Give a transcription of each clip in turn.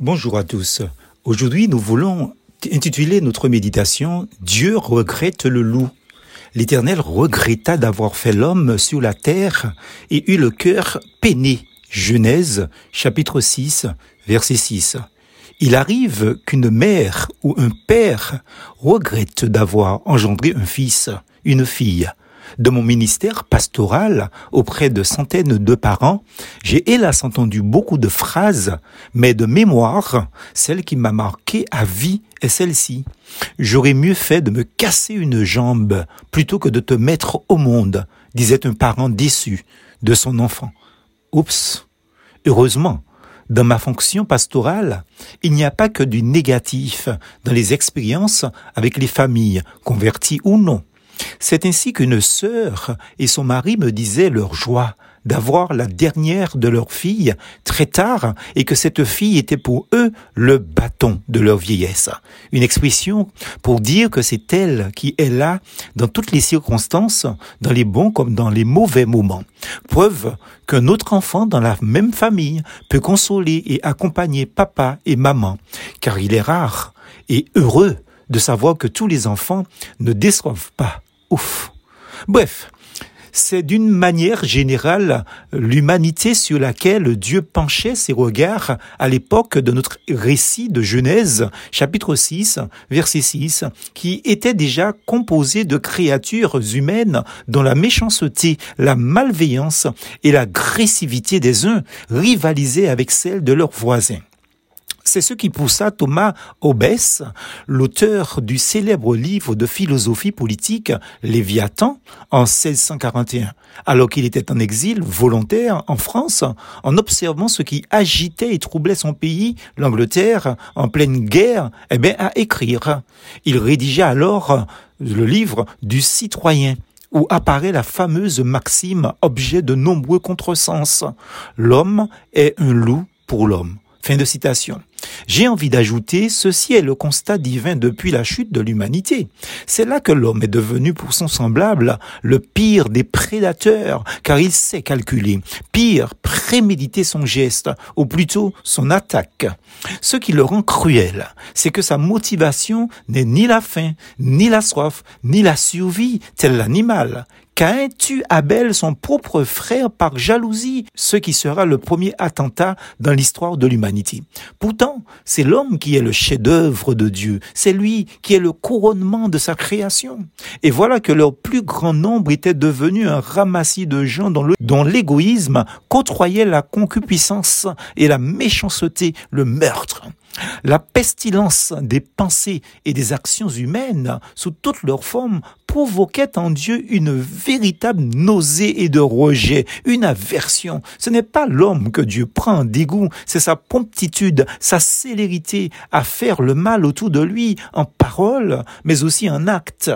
Bonjour à tous. Aujourd'hui, nous voulons intituler notre méditation Dieu regrette le loup. L'Éternel regretta d'avoir fait l'homme sur la terre et eut le cœur peiné. Genèse chapitre 6 verset 6. Il arrive qu'une mère ou un père regrette d'avoir engendré un fils, une fille. De mon ministère pastoral auprès de centaines de parents, j'ai hélas entendu beaucoup de phrases, mais de mémoire, celle qui m'a marqué à vie est celle-ci. J'aurais mieux fait de me casser une jambe plutôt que de te mettre au monde, disait un parent déçu de son enfant. Oups. Heureusement, dans ma fonction pastorale, il n'y a pas que du négatif dans les expériences avec les familles, converties ou non. C'est ainsi qu'une sœur et son mari me disaient leur joie d'avoir la dernière de leur fille très tard et que cette fille était pour eux le bâton de leur vieillesse. Une expression pour dire que c'est elle qui est là dans toutes les circonstances, dans les bons comme dans les mauvais moments. Preuve qu'un autre enfant dans la même famille peut consoler et accompagner papa et maman, car il est rare et heureux de savoir que tous les enfants ne déçoivent pas ouf. Bref, c'est d'une manière générale l'humanité sur laquelle Dieu penchait ses regards à l'époque de notre récit de Genèse, chapitre 6, verset 6, qui était déjà composé de créatures humaines dont la méchanceté, la malveillance et l'agressivité des uns rivalisaient avec celle de leurs voisins. C'est ce qui poussa Thomas Hobbes, l'auteur du célèbre livre de philosophie politique Léviathan en 1641, alors qu'il était en exil volontaire en France, en observant ce qui agitait et troublait son pays, l'Angleterre, en pleine guerre, eh bien, à écrire. Il rédigea alors le livre du citoyen où apparaît la fameuse maxime objet de nombreux contresens. L'homme est un loup pour l'homme. Fin de citation. J'ai envie d'ajouter, ceci est le constat divin depuis la chute de l'humanité. C'est là que l'homme est devenu pour son semblable le pire des prédateurs, car il sait calculer. Pire, préméditer son geste, ou plutôt son attaque. Ce qui le rend cruel, c'est que sa motivation n'est ni la faim, ni la soif, ni la survie, tel l'animal, Caïn tue Abel, son propre frère, par jalousie, ce qui sera le premier attentat dans l'histoire de l'humanité. Pourtant, c'est l'homme qui est le chef-d'œuvre de Dieu. C'est lui qui est le couronnement de sa création. Et voilà que leur plus grand nombre était devenu un ramassis de gens dont l'égoïsme côtoyait la concupiscence et la méchanceté, le meurtre. La pestilence des pensées et des actions humaines, sous toutes leurs formes, provoquait en Dieu une véritable nausée et de rejet, une aversion. Ce n'est pas l'homme que Dieu prend en dégoût, c'est sa promptitude, sa célérité à faire le mal autour de lui, en parole, mais aussi en acte.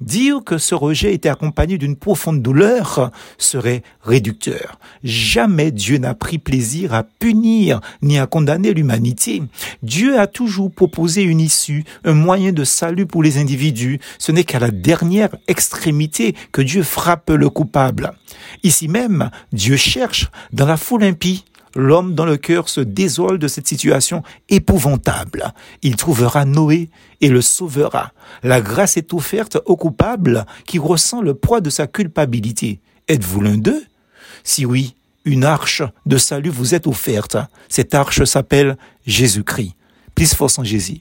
Dire que ce rejet était accompagné d'une profonde douleur serait réducteur. Jamais Dieu n'a pris plaisir à punir ni à condamner l'humanité. Dieu a toujours proposé une issue, un moyen de salut pour les individus. Ce n'est qu'à la dernière extrémité que Dieu frappe le coupable. Ici même, Dieu cherche dans la foule impie l'homme dans le cœur se désole de cette situation épouvantable. Il trouvera Noé et le sauvera. La grâce est offerte au coupable qui ressent le poids de sa culpabilité. Êtes-vous l'un d'eux? Si oui, une arche de salut vous est offerte. Cette arche s'appelle Jésus-Christ. Plus force en Jésus.